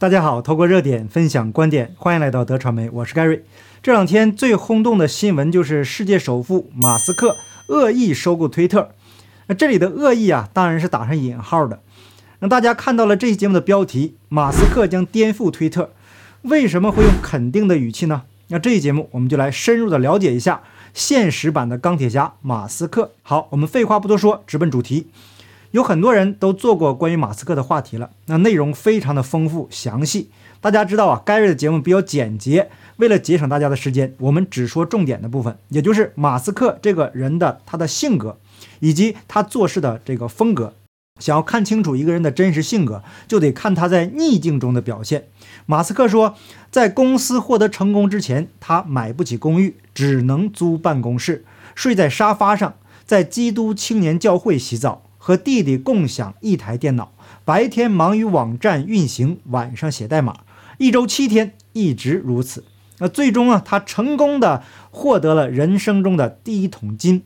大家好，透过热点分享观点，欢迎来到德传媒，我是盖瑞。这两天最轰动的新闻就是世界首富马斯克恶意收购推特。那这里的恶意啊，当然是打上引号的。那大家看到了这期节目的标题，马斯克将颠覆推特，为什么会用肯定的语气呢？那这期节目我们就来深入的了解一下现实版的钢铁侠马斯克。好，我们废话不多说，直奔主题。有很多人都做过关于马斯克的话题了，那内容非常的丰富详细。大家知道啊，盖瑞的节目比较简洁，为了节省大家的时间，我们只说重点的部分，也就是马斯克这个人的他的性格以及他做事的这个风格。想要看清楚一个人的真实性格，就得看他在逆境中的表现。马斯克说，在公司获得成功之前，他买不起公寓，只能租办公室，睡在沙发上，在基督青年教会洗澡。和弟弟共享一台电脑，白天忙于网站运行，晚上写代码，一周七天，一直如此。那最终啊，他成功的获得了人生中的第一桶金。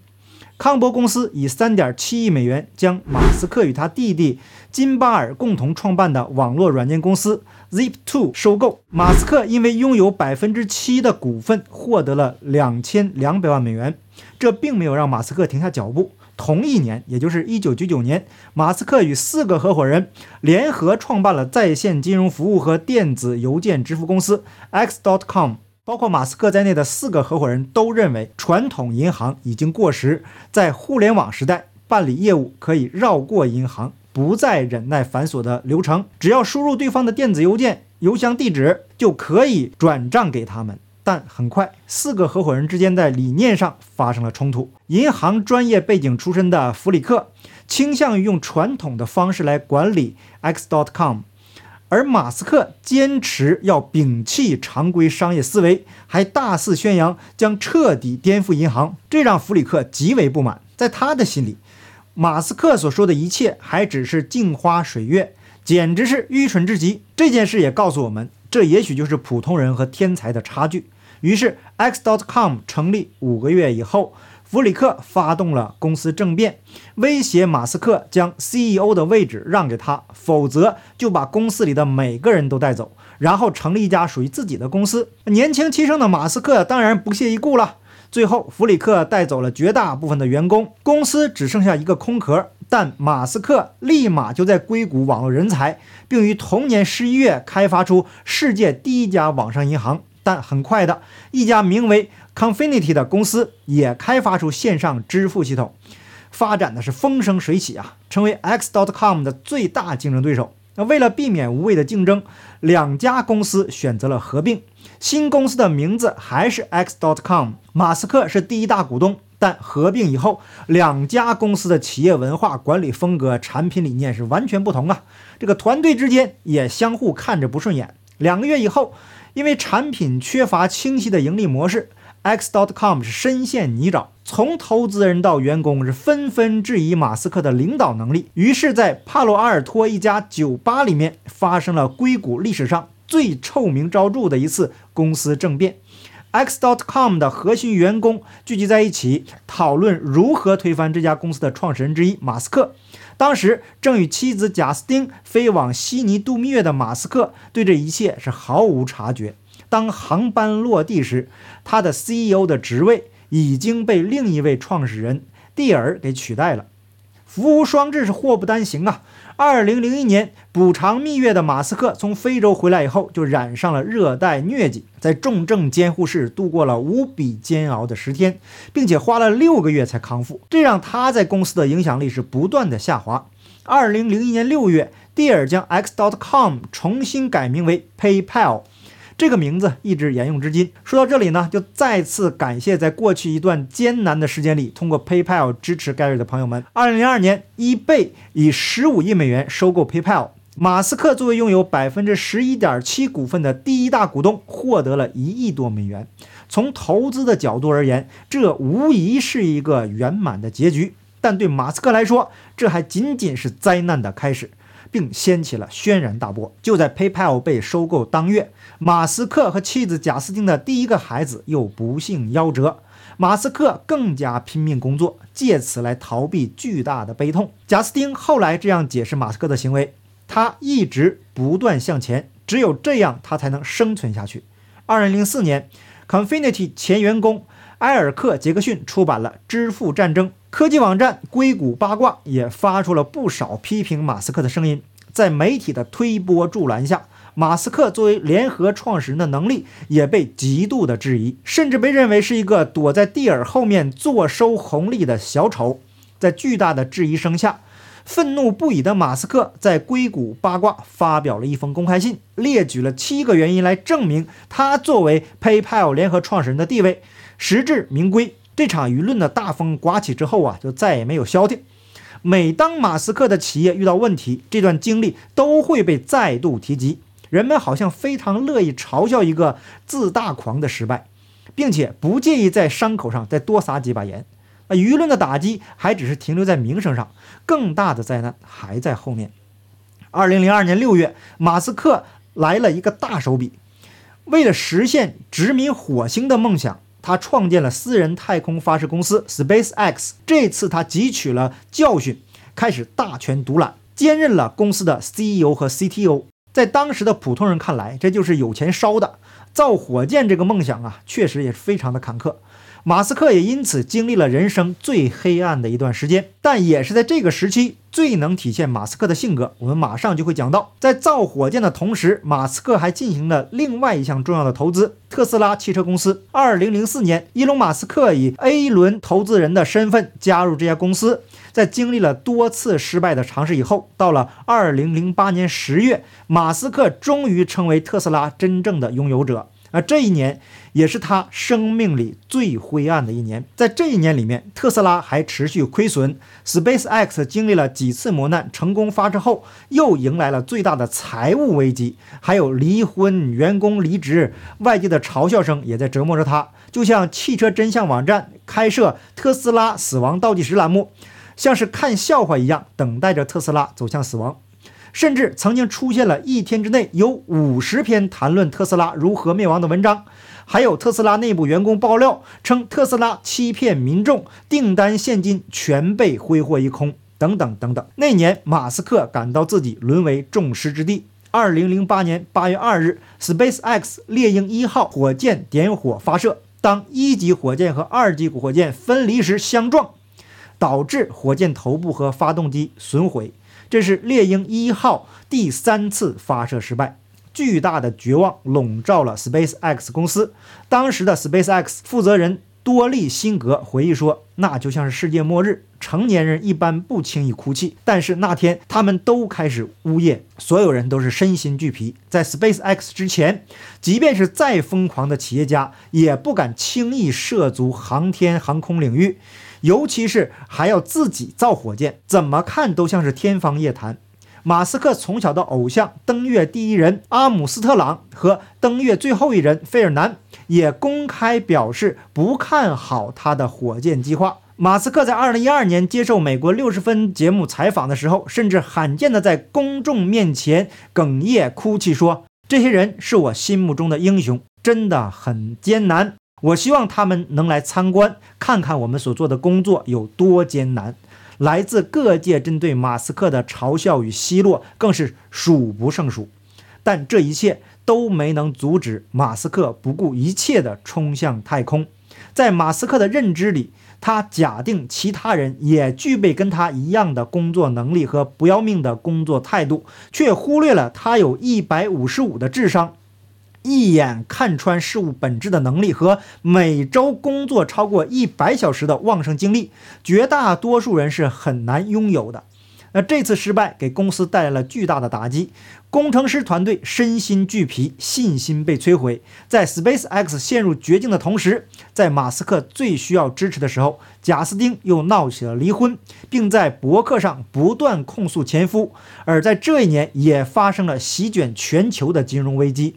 康柏公司以三点七亿美元将马斯克与他弟弟金巴尔共同创办的网络软件公司 Zip2 收购。马斯克因为拥有百分之七的股份，获得了两千两百万美元。这并没有让马斯克停下脚步。同一年，也就是一九九九年，马斯克与四个合伙人联合创办了在线金融服务和电子邮件支付公司 X.com。包括马斯克在内的四个合伙人都认为，传统银行已经过时，在互联网时代办理业务可以绕过银行，不再忍耐繁琐的流程，只要输入对方的电子邮件邮箱地址，就可以转账给他们。但很快，四个合伙人之间在理念上发生了冲突。银行专业背景出身的弗里克倾向于用传统的方式来管理 X.com，而马斯克坚持要摒弃常规商业思维，还大肆宣扬将彻底颠覆银行，这让弗里克极为不满。在他的心里，马斯克所说的一切还只是镜花水月，简直是愚蠢至极。这件事也告诉我们，这也许就是普通人和天才的差距。于是，X.com 成立五个月以后，弗里克发动了公司政变，威胁马斯克将 CEO 的位置让给他，否则就把公司里的每个人都带走，然后成立一家属于自己的公司。年轻气盛的马斯克当然不屑一顾了。最后，弗里克带走了绝大部分的员工，公司只剩下一个空壳。但马斯克立马就在硅谷网络人才，并于同年十一月开发出世界第一家网上银行。但很快的一家名为 Confinity 的公司也开发出线上支付系统，发展的是风生水起啊，成为 X.com 的最大竞争对手。那为了避免无谓的竞争，两家公司选择了合并。新公司的名字还是 X.com，马斯克是第一大股东。但合并以后，两家公司的企业文化、管理风格、产品理念是完全不同啊！这个团队之间也相互看着不顺眼。两个月以后。因为产品缺乏清晰的盈利模式，X.com 是深陷泥沼。从投资人到员工是纷纷质疑马斯克的领导能力。于是，在帕洛阿尔托一家酒吧里面，发生了硅谷历史上最臭名昭著的一次公司政变。X.com 的核心员工聚集在一起，讨论如何推翻这家公司的创始人之一马斯克。当时正与妻子贾斯汀飞往悉尼度蜜月的马斯克，对这一切是毫无察觉。当航班落地时，他的 CEO 的职位已经被另一位创始人蒂尔给取代了。福无双至是祸不单行啊！二零零一年补偿蜜月的马斯克从非洲回来以后，就染上了热带疟疾，在重症监护室度过了无比煎熬的十天，并且花了六个月才康复，这让他在公司的影响力是不断的下滑。二零零一年六月，蒂尔将 X.com 重新改名为 PayPal。这个名字一直沿用至今。说到这里呢，就再次感谢在过去一段艰难的时间里，通过 PayPal 支持 Gary 的朋友们。二零零二年，eBay 以十五亿美元收购 PayPal，马斯克作为拥有百分之十一点七股份的第一大股东，获得了一亿多美元。从投资的角度而言，这无疑是一个圆满的结局。但对马斯克来说，这还仅仅是灾难的开始。并掀起了轩然大波。就在 PayPal 被收购当月，马斯克和妻子贾斯汀的第一个孩子又不幸夭折。马斯克更加拼命工作，借此来逃避巨大的悲痛。贾斯汀后来这样解释马斯克的行为：他一直不断向前，只有这样他才能生存下去。二零零四年，Confinity 前员工埃尔克·杰克逊出版了《支付战争》，科技网站硅谷八卦也发出了不少批评马斯克的声音。在媒体的推波助澜下，马斯克作为联合创始人的能力也被极度的质疑，甚至被认为是一个躲在蒂尔后面坐收红利的小丑。在巨大的质疑声下，愤怒不已的马斯克在硅谷八卦发表了一封公开信，列举了七个原因来证明他作为 PayPal 联合创始人的地位实至名归。这场舆论的大风刮起之后啊，就再也没有消停。每当马斯克的企业遇到问题，这段经历都会被再度提及。人们好像非常乐意嘲笑一个自大狂的失败，并且不介意在伤口上再多撒几把盐。啊，舆论的打击还只是停留在名声上，更大的灾难还在后面。二零零二年六月，马斯克来了一个大手笔，为了实现殖民火星的梦想。他创建了私人太空发射公司 SpaceX。这次他汲取了教训，开始大权独揽，兼任了公司的 CEO 和 CTO。在当时的普通人看来，这就是有钱烧的。造火箭这个梦想啊，确实也是非常的坎坷。马斯克也因此经历了人生最黑暗的一段时间，但也是在这个时期最能体现马斯克的性格。我们马上就会讲到，在造火箭的同时，马斯克还进行了另外一项重要的投资——特斯拉汽车公司。二零零四年，伊隆·马斯克以 A 轮投资人的身份加入这家公司。在经历了多次失败的尝试以后，到了二零零八年十月，马斯克终于成为特斯拉真正的拥有者。而这一年也是他生命里最灰暗的一年。在这一年里面，特斯拉还持续亏损，SpaceX 经历了几次磨难，成功发射后又迎来了最大的财务危机，还有离婚、员工离职，外界的嘲笑声也在折磨着他。就像汽车真相网站开设特斯拉死亡倒计时栏目，像是看笑话一样，等待着特斯拉走向死亡。甚至曾经出现了一天之内有五十篇谈论特斯拉如何灭亡的文章，还有特斯拉内部员工爆料称特斯拉欺骗民众，订单现金全被挥霍一空，等等等等。那年，马斯克感到自己沦为众矢之的。二零零八年八月二日，SpaceX 猎鹰一号火箭点火发射，当一级火箭和二级火箭分离时相撞，导致火箭头部和发动机损毁。这是猎鹰一号第三次发射失败，巨大的绝望笼罩了 SpaceX 公司。当时的 SpaceX 负责人多利辛格回忆说：“那就像是世界末日，成年人一般不轻易哭泣，但是那天他们都开始呜咽，所有人都是身心俱疲。在 SpaceX 之前，即便是再疯狂的企业家，也不敢轻易涉足航天航空领域。”尤其是还要自己造火箭，怎么看都像是天方夜谭。马斯克从小的偶像登月第一人阿姆斯特朗和登月最后一人费尔南也公开表示不看好他的火箭计划。马斯克在2012年接受美国六十分节目采访的时候，甚至罕见的在公众面前哽咽哭泣，说：“这些人是我心目中的英雄，真的很艰难。”我希望他们能来参观，看看我们所做的工作有多艰难。来自各界针对马斯克的嘲笑与奚落更是数不胜数，但这一切都没能阻止马斯克不顾一切地冲向太空。在马斯克的认知里，他假定其他人也具备跟他一样的工作能力和不要命的工作态度，却忽略了他有一百五十五的智商。一眼看穿事物本质的能力和每周工作超过一百小时的旺盛精力，绝大多数人是很难拥有的。那这次失败给公司带来了巨大的打击，工程师团队身心俱疲，信心被摧毁。在 SpaceX 陷入绝境的同时，在马斯克最需要支持的时候，贾斯汀又闹起了离婚，并在博客上不断控诉前夫。而在这一年，也发生了席卷全球的金融危机。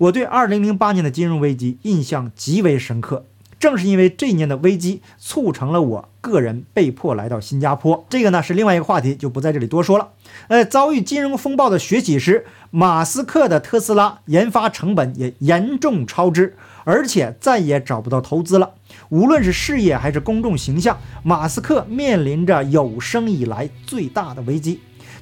我对2008年的金融危机印象极为深刻，正是因为这一年的危机，促成了我个人被迫来到新加坡。这个呢是另外一个话题，就不在这里多说了。呃，遭遇金融风暴的崛起时，马斯克的特斯拉研发成本也严重超支，而且再也找不到投资了。无论是事业还是公众形象，马斯克面临着有生以来最大的危机。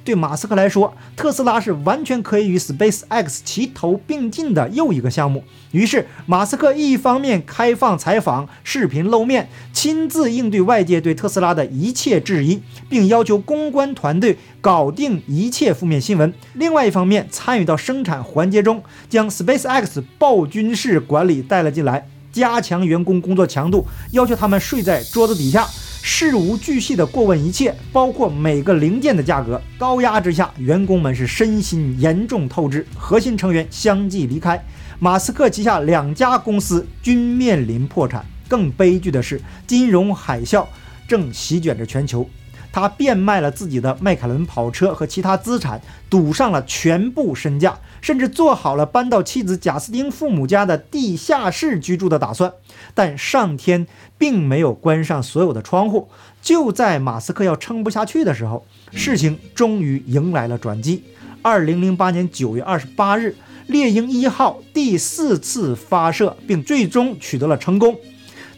对马斯克来说，特斯拉是完全可以与 SpaceX 齐头并进的又一个项目。于是，马斯克一方面开放采访、视频露面，亲自应对外界对特斯拉的一切质疑，并要求公关团队搞定一切负面新闻；另外一方面，参与到生产环节中，将 SpaceX 暴君式管理带了进来，加强员工工作强度，要求他们睡在桌子底下。事无巨细的过问一切，包括每个零件的价格。高压之下，员工们是身心严重透支，核心成员相继离开。马斯克旗下两家公司均面临破产。更悲剧的是，金融海啸正席卷着全球。他变卖了自己的迈凯伦跑车和其他资产，赌上了全部身价，甚至做好了搬到妻子贾斯汀父母家的地下室居住的打算。但上天并没有关上所有的窗户。就在马斯克要撑不下去的时候，事情终于迎来了转机。二零零八年九月二十八日，猎鹰一号第四次发射，并最终取得了成功。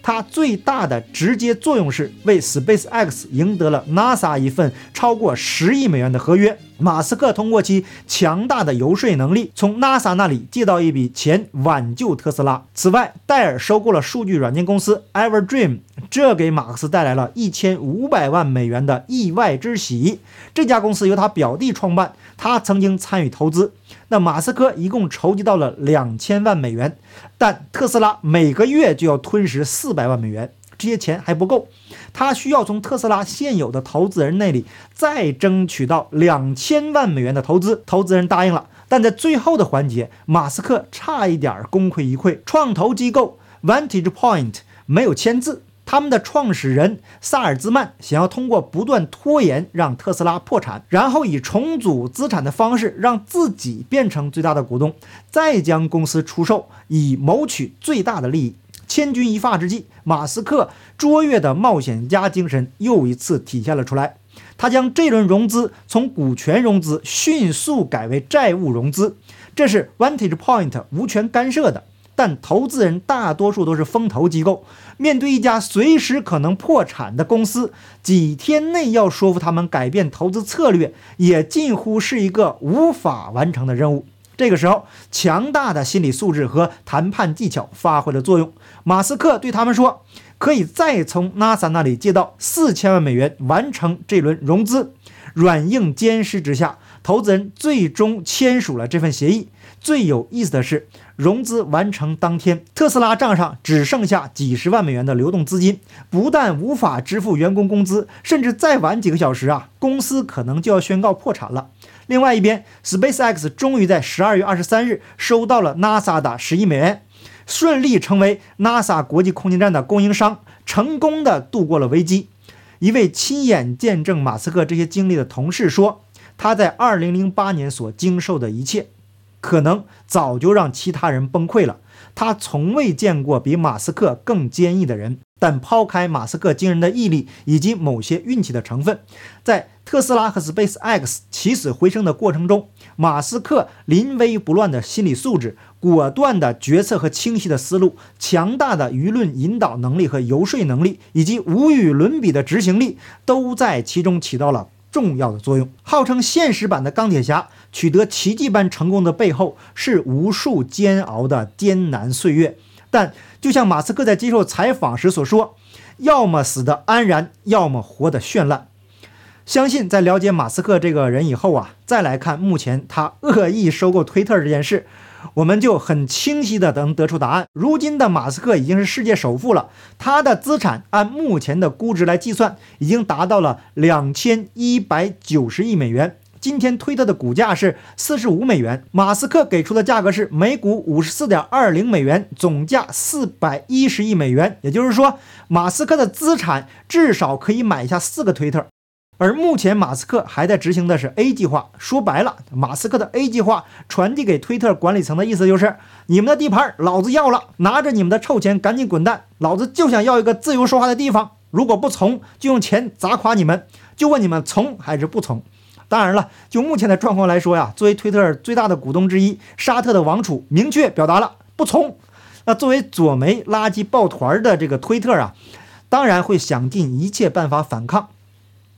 它最大的直接作用是为 SpaceX 赢得了 NASA 一份超过十亿美元的合约。马斯克通过其强大的游说能力，从 NASA 那里借到一笔钱，挽救特斯拉。此外，戴尔收购了数据软件公司 Everdream，这给马克思带来了一千五百万美元的意外之喜。这家公司由他表弟创办，他曾经参与投资。那马斯克一共筹集到了两千万美元，但特斯拉每个月就要吞食四百万美元，这些钱还不够，他需要从特斯拉现有的投资人那里再争取到两千万美元的投资。投资人答应了，但在最后的环节，马斯克差一点功亏一篑，创投机构 Vantage Point 没有签字。他们的创始人萨尔兹曼想要通过不断拖延让特斯拉破产，然后以重组资产的方式让自己变成最大的股东，再将公司出售，以谋取最大的利益。千钧一发之际，马斯克卓越的冒险家精神又一次体现了出来。他将这轮融资从股权融资迅速改为债务融资，这是 Vantage Point 无权干涉的。但投资人大多数都是风投机构，面对一家随时可能破产的公司，几天内要说服他们改变投资策略，也近乎是一个无法完成的任务。这个时候，强大的心理素质和谈判技巧发挥了作用。马斯克对他们说：“可以再从 NASA 那里借到四千万美元，完成这轮融资。”软硬兼施之下，投资人最终签署了这份协议。最有意思的是，融资完成当天，特斯拉账上只剩下几十万美元的流动资金，不但无法支付员工工资，甚至再晚几个小时啊，公司可能就要宣告破产了。另外一边，SpaceX 终于在十二月二十三日收到了 NASA 的十亿美元，顺利成为 NASA 国际空间站的供应商，成功的度过了危机。一位亲眼见证马斯克这些经历的同事说：“他在二零零八年所经受的一切。”可能早就让其他人崩溃了。他从未见过比马斯克更坚毅的人。但抛开马斯克惊人的毅力以及某些运气的成分，在特斯拉和 SpaceX 起死回生的过程中，马斯克临危不乱的心理素质、果断的决策和清晰的思路、强大的舆论引导能力和游说能力，以及无与伦比的执行力，都在其中起到了。重要的作用。号称现实版的钢铁侠取得奇迹般成功的背后，是无数煎熬的艰难岁月。但就像马斯克在接受采访时所说：“要么死得安然，要么活得绚烂。”相信在了解马斯克这个人以后啊，再来看目前他恶意收购推特这件事。我们就很清晰的能得出答案。如今的马斯克已经是世界首富了，他的资产按目前的估值来计算，已经达到了两千一百九十亿美元。今天推特的股价是四十五美元，马斯克给出的价格是每股五十四点二零美元，总价四百一十亿美元。也就是说，马斯克的资产至少可以买下四个推特。而目前，马斯克还在执行的是 A 计划。说白了，马斯克的 A 计划传递给推特管理层的意思就是：你们的地盘老子要了，拿着你们的臭钱赶紧滚蛋！老子就想要一个自由说话的地方。如果不从，就用钱砸垮你们。就问你们从还是不从？当然了，就目前的状况来说呀，作为推特最大的股东之一，沙特的王储明确表达了不从。那作为左媒垃圾抱团的这个推特啊，当然会想尽一切办法反抗。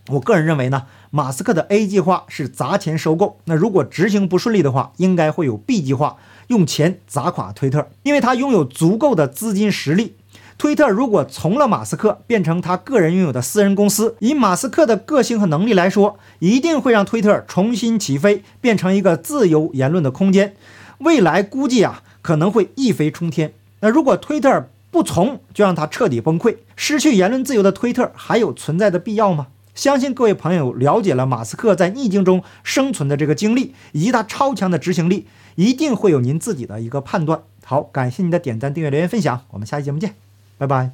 我个人认为呢，马斯克的 A 计划是砸钱收购，那如果执行不顺利的话，应该会有 B 计划，用钱砸垮推特，因为他拥有足够的资金实力。推特如果从了马斯克，变成他个人拥有的私人公司，以马斯克的个性和能力来说，一定会让推特重新起飞，变成一个自由言论的空间。未来估计啊，可能会一飞冲天。那如果推特不从，就让他彻底崩溃，失去言论自由的推特还有存在的必要吗？相信各位朋友了解了马斯克在逆境中生存的这个经历，以及他超强的执行力，一定会有您自己的一个判断。好，感谢您的点赞、订阅、留言、分享，我们下期节目见。拜拜。